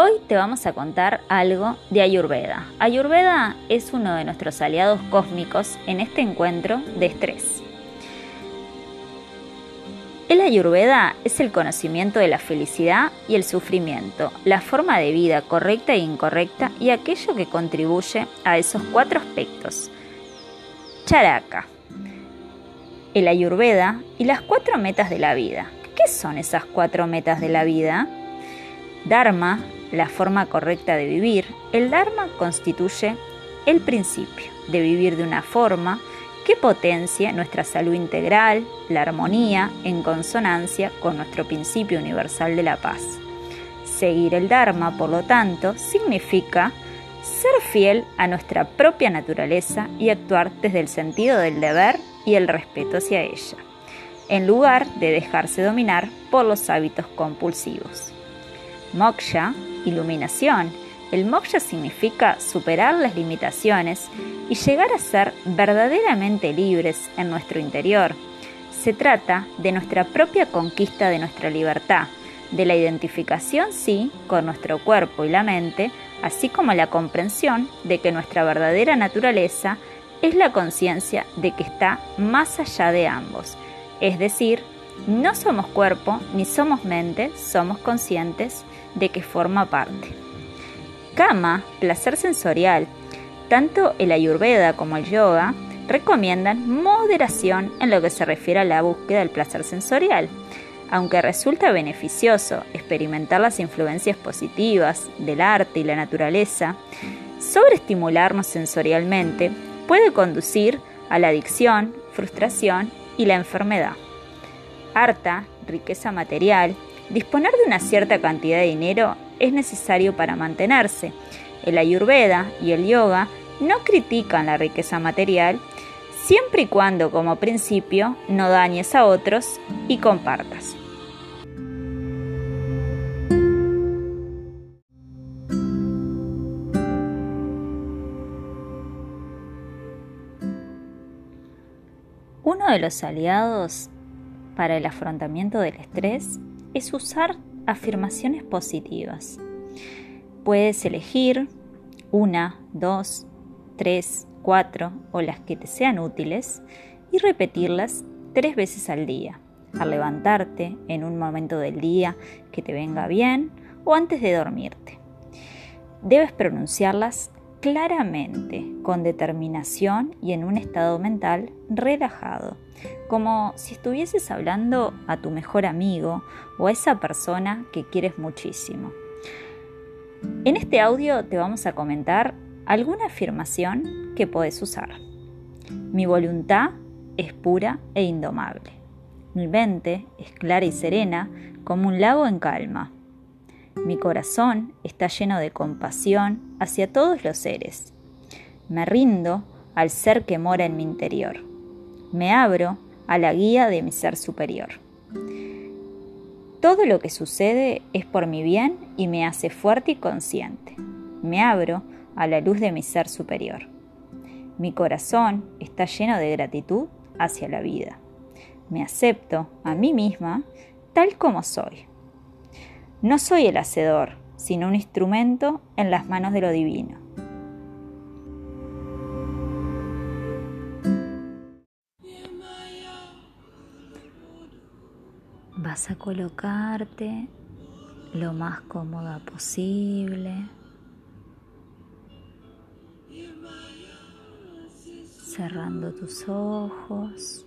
Hoy te vamos a contar algo de Ayurveda. Ayurveda es uno de nuestros aliados cósmicos en este encuentro de estrés. El Ayurveda es el conocimiento de la felicidad y el sufrimiento, la forma de vida correcta e incorrecta y aquello que contribuye a esos cuatro aspectos. Charaka, el Ayurveda y las cuatro metas de la vida. ¿Qué son esas cuatro metas de la vida? Dharma, la forma correcta de vivir. El Dharma constituye el principio de vivir de una forma que potencie nuestra salud integral, la armonía en consonancia con nuestro principio universal de la paz. Seguir el Dharma, por lo tanto, significa ser fiel a nuestra propia naturaleza y actuar desde el sentido del deber y el respeto hacia ella, en lugar de dejarse dominar por los hábitos compulsivos. Moksha, iluminación, el moksha significa superar las limitaciones y llegar a ser verdaderamente libres en nuestro interior. Se trata de nuestra propia conquista de nuestra libertad, de la identificación, sí, con nuestro cuerpo y la mente, así como la comprensión de que nuestra verdadera naturaleza es la conciencia de que está más allá de ambos. Es decir, no somos cuerpo ni somos mente, somos conscientes de que forma parte. Kama, placer sensorial. Tanto el ayurveda como el yoga recomiendan moderación en lo que se refiere a la búsqueda del placer sensorial. Aunque resulta beneficioso experimentar las influencias positivas del arte y la naturaleza, sobreestimularnos sensorialmente puede conducir a la adicción, frustración y la enfermedad. Harta, riqueza material, disponer de una cierta cantidad de dinero es necesario para mantenerse. El ayurveda y el yoga no critican la riqueza material siempre y cuando como principio no dañes a otros y compartas. Uno de los aliados para el afrontamiento del estrés es usar afirmaciones positivas. Puedes elegir una, dos, tres, cuatro o las que te sean útiles y repetirlas tres veces al día, al levantarte en un momento del día que te venga bien o antes de dormirte. Debes pronunciarlas claramente, con determinación y en un estado mental relajado, como si estuvieses hablando a tu mejor amigo o a esa persona que quieres muchísimo. En este audio te vamos a comentar alguna afirmación que puedes usar. Mi voluntad es pura e indomable. Mi mente es clara y serena como un lago en calma. Mi corazón está lleno de compasión hacia todos los seres. Me rindo al ser que mora en mi interior. Me abro a la guía de mi ser superior. Todo lo que sucede es por mi bien y me hace fuerte y consciente. Me abro a la luz de mi ser superior. Mi corazón está lleno de gratitud hacia la vida. Me acepto a mí misma tal como soy. No soy el hacedor, sino un instrumento en las manos de lo divino. A colocarte lo más cómoda posible. Cerrando tus ojos.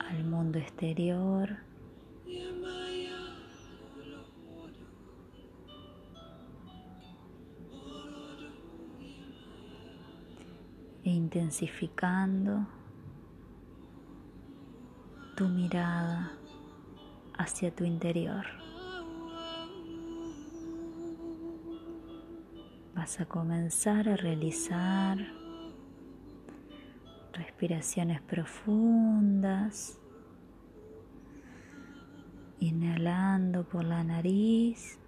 al mundo exterior. E intensificando tu mirada hacia tu interior. Vas a comenzar a realizar respiraciones profundas inhalando por la nariz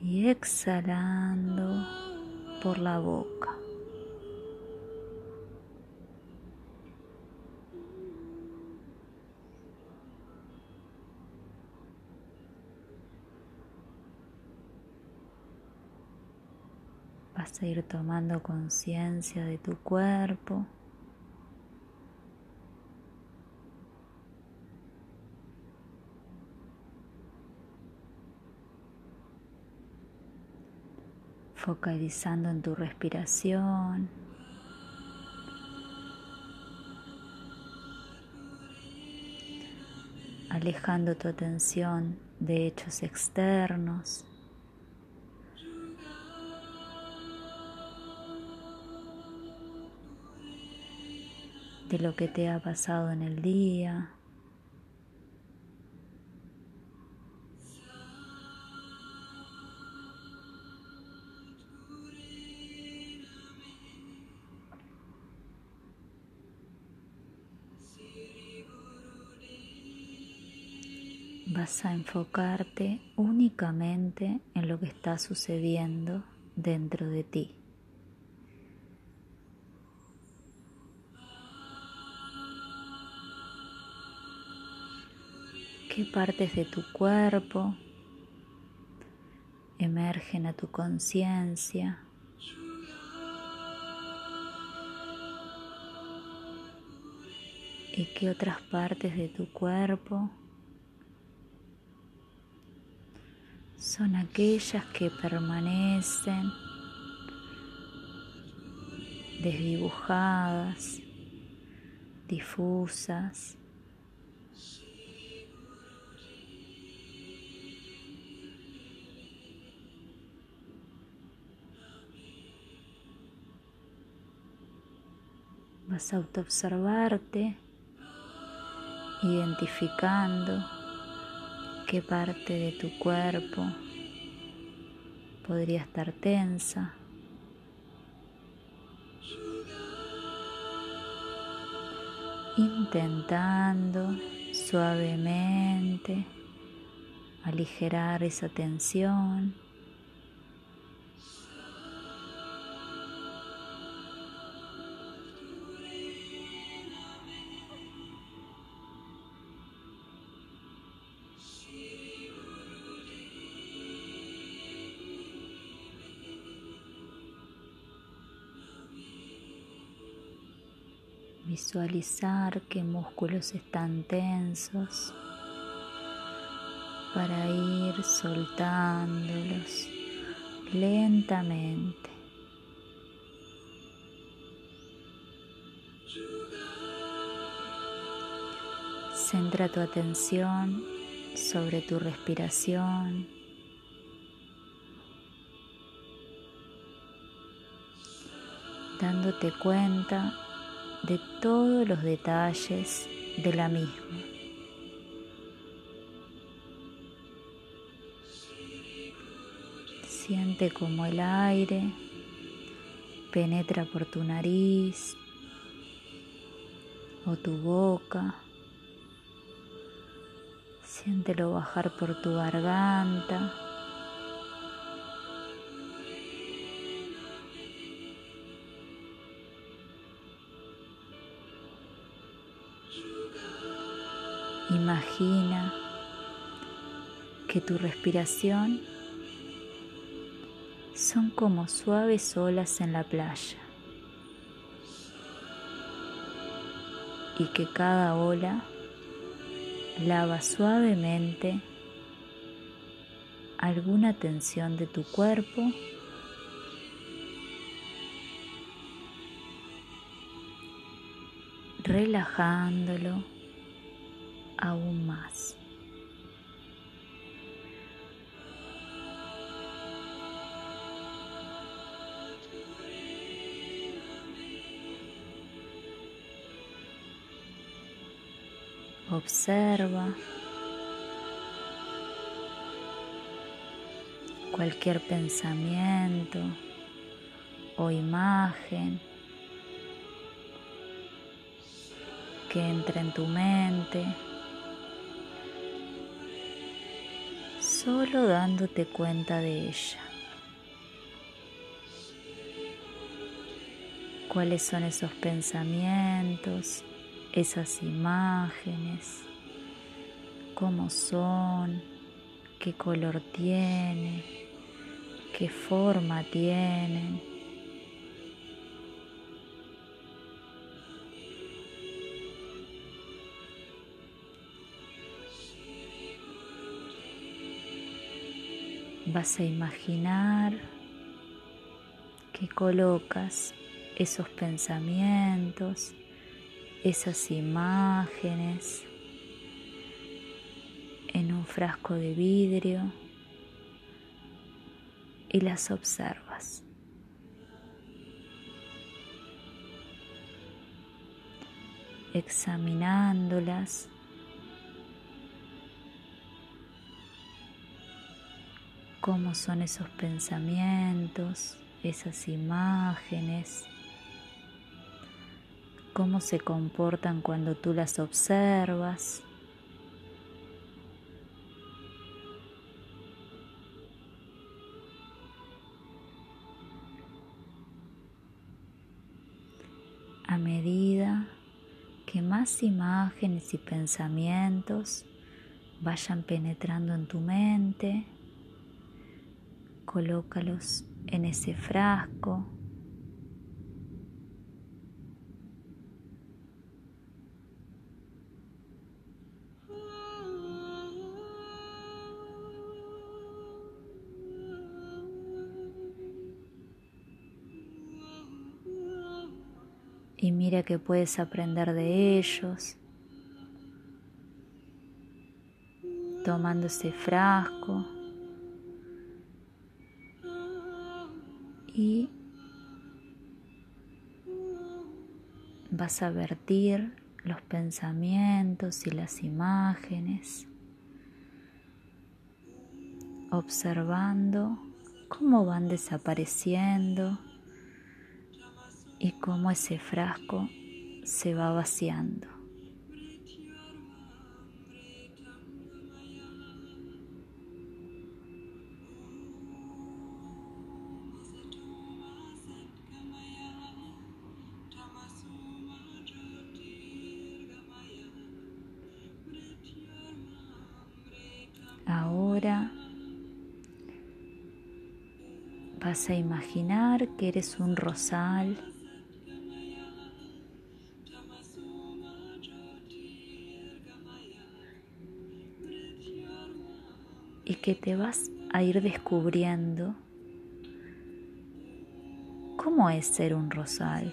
y exhalando por la boca. Vas a ir tomando conciencia de tu cuerpo. focalizando en tu respiración. alejando tu atención de hechos externos. De lo que te ha pasado en el día. vas a enfocarte únicamente en lo que está sucediendo dentro de ti. ¿Qué partes de tu cuerpo emergen a tu conciencia? ¿Y qué otras partes de tu cuerpo son aquellas que permanecen desdibujadas, difusas. Vas a autoobservarte identificando qué parte de tu cuerpo podría estar tensa. Intentando suavemente aligerar esa tensión. Visualizar qué músculos están tensos para ir soltándolos lentamente. Centra tu atención sobre tu respiración. Dándote cuenta de todos los detalles de la misma. Siente como el aire penetra por tu nariz o tu boca. Siéntelo bajar por tu garganta. Imagina que tu respiración son como suaves olas en la playa y que cada ola lava suavemente alguna tensión de tu cuerpo relajándolo aún más. Observa cualquier pensamiento o imagen que entre en tu mente. Solo dándote cuenta de ella. ¿Cuáles son esos pensamientos, esas imágenes? ¿Cómo son? ¿Qué color tiene? ¿Qué forma tienen? Vas a imaginar que colocas esos pensamientos, esas imágenes en un frasco de vidrio y las observas. examinándolas cómo son esos pensamientos, esas imágenes, cómo se comportan cuando tú las observas. A medida que más imágenes y pensamientos vayan penetrando en tu mente, colócalos en ese frasco. Y mira que puedes aprender de ellos, tomando ese frasco. Y vas a vertir los pensamientos y las imágenes, observando cómo van desapareciendo y cómo ese frasco se va vaciando. Vas a imaginar que eres un rosal. Y que te vas a ir descubriendo cómo es ser un rosal.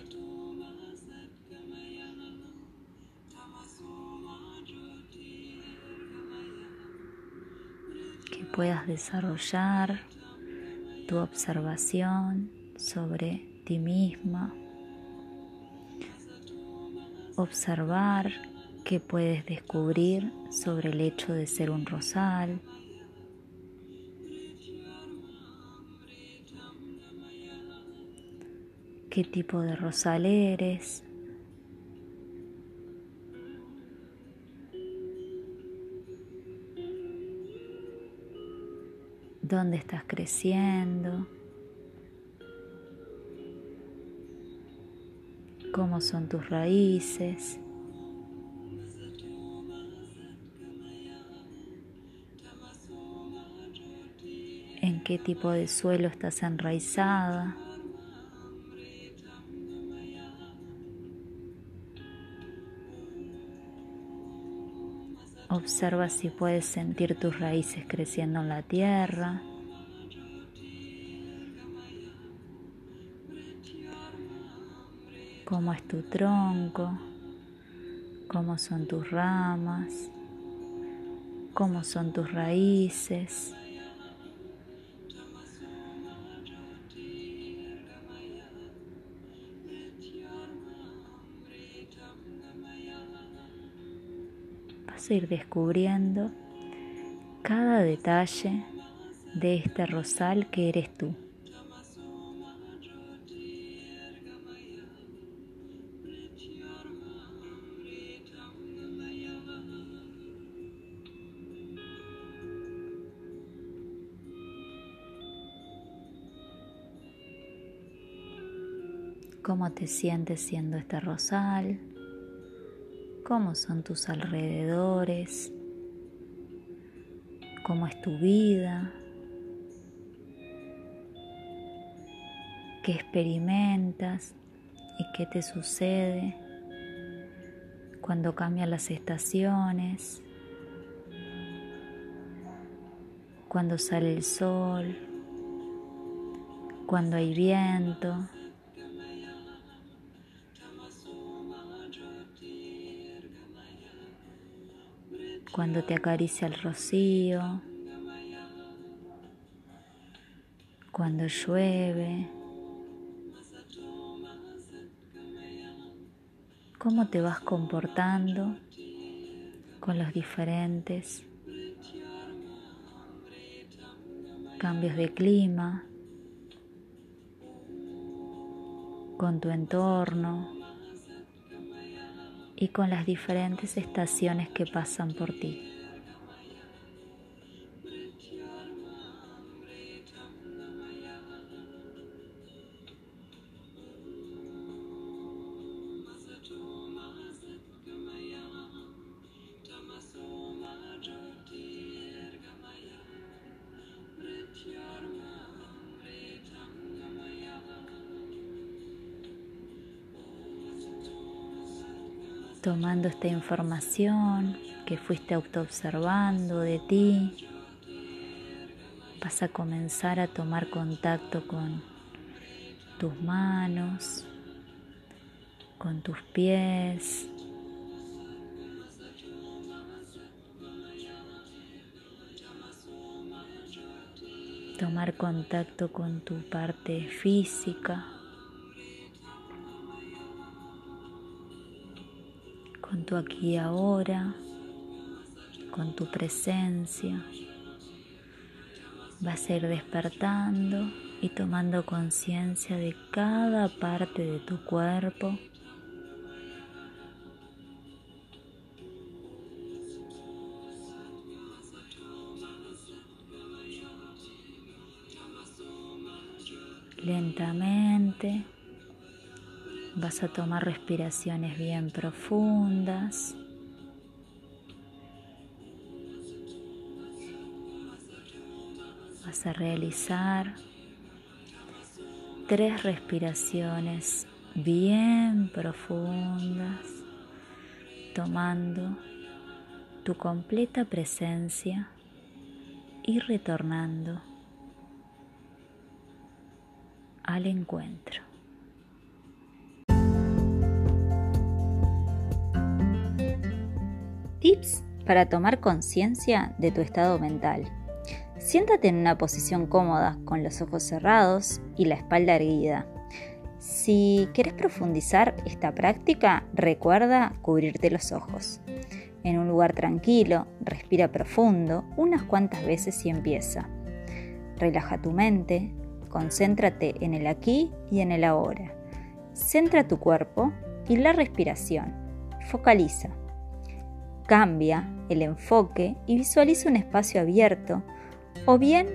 Puedas desarrollar tu observación sobre ti misma, observar qué puedes descubrir sobre el hecho de ser un rosal. ¿Qué tipo de rosal eres? Dónde estás creciendo, cómo son tus raíces. en qué tipo de suelo estás enraizada. Observa si puedes sentir tus raíces creciendo en la tierra. Cómo es tu tronco, cómo son tus ramas, cómo son tus raíces. Ir descubriendo cada detalle de este rosal que eres tú. ¿Cómo te sientes siendo este rosal? Cómo son tus alrededores, cómo es tu vida, qué experimentas y qué te sucede cuando cambian las estaciones. cuando sale el sol, cuando hay viento. Cuando te acaricia el rocío, cuando llueve, cómo te vas comportando con los diferentes cambios de clima, con tu entorno y con las diferentes estaciones que pasan por ti. Tomando esta información que fuiste autoobservando de ti, vas a comenzar a tomar contacto con tus manos, con tus pies. Tomar contacto con tu parte física. Aquí y ahora, con tu presencia. Vas a ir despertando y tomando conciencia de cada parte de tu cuerpo. Lentamente Vas a tomar respiraciones bien profundas. Vas a realizar tres respiraciones bien profundas, tomando tu completa presencia y retornando al encuentro. Tips para tomar conciencia de tu estado mental. Siéntate en una posición cómoda con los ojos cerrados y la espalda erguida. Si quieres profundizar esta práctica, recuerda cubrirte los ojos. En un lugar tranquilo, respira profundo unas cuantas veces y empieza. Relaja tu mente, concéntrate en el aquí y en el ahora. Centra tu cuerpo y la respiración. Focaliza. Cambia el enfoque y visualiza un espacio abierto o bien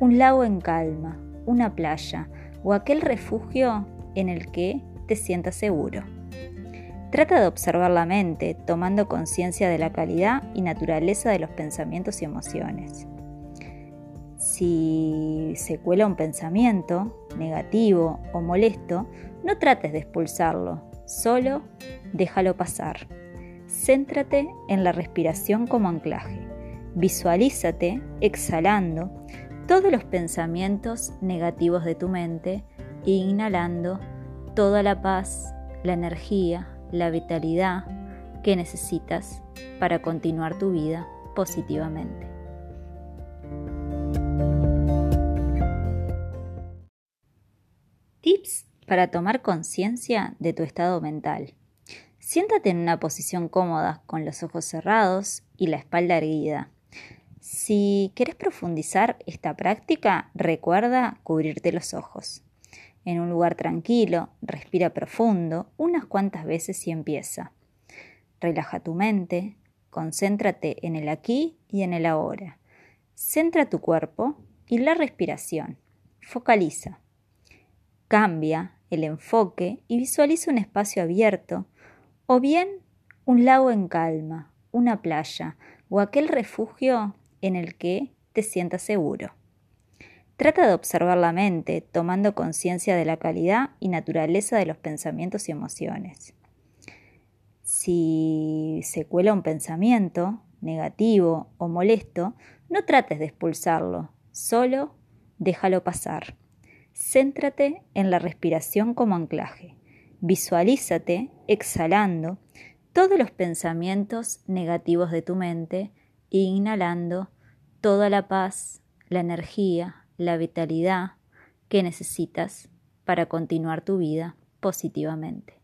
un lago en calma, una playa o aquel refugio en el que te sientas seguro. Trata de observar la mente tomando conciencia de la calidad y naturaleza de los pensamientos y emociones. Si se cuela un pensamiento negativo o molesto, no trates de expulsarlo, solo déjalo pasar. Céntrate en la respiración como anclaje. Visualízate exhalando todos los pensamientos negativos de tu mente e inhalando toda la paz, la energía, la vitalidad que necesitas para continuar tu vida positivamente. Tips para tomar conciencia de tu estado mental. Siéntate en una posición cómoda con los ojos cerrados y la espalda erguida. Si quieres profundizar esta práctica, recuerda cubrirte los ojos. En un lugar tranquilo, respira profundo unas cuantas veces y empieza. Relaja tu mente, concéntrate en el aquí y en el ahora. Centra tu cuerpo y la respiración. Focaliza. Cambia el enfoque y visualiza un espacio abierto o bien un lago en calma, una playa o aquel refugio en el que te sientas seguro. Trata de observar la mente tomando conciencia de la calidad y naturaleza de los pensamientos y emociones. Si se cuela un pensamiento negativo o molesto, No trates de expulsarlo, solo déjalo pasar. Céntrate en la respiración como anclaje. Visualízate exhalando todos los pensamientos negativos de tu mente e inhalando toda la paz, la energía, la vitalidad que necesitas para continuar tu vida positivamente.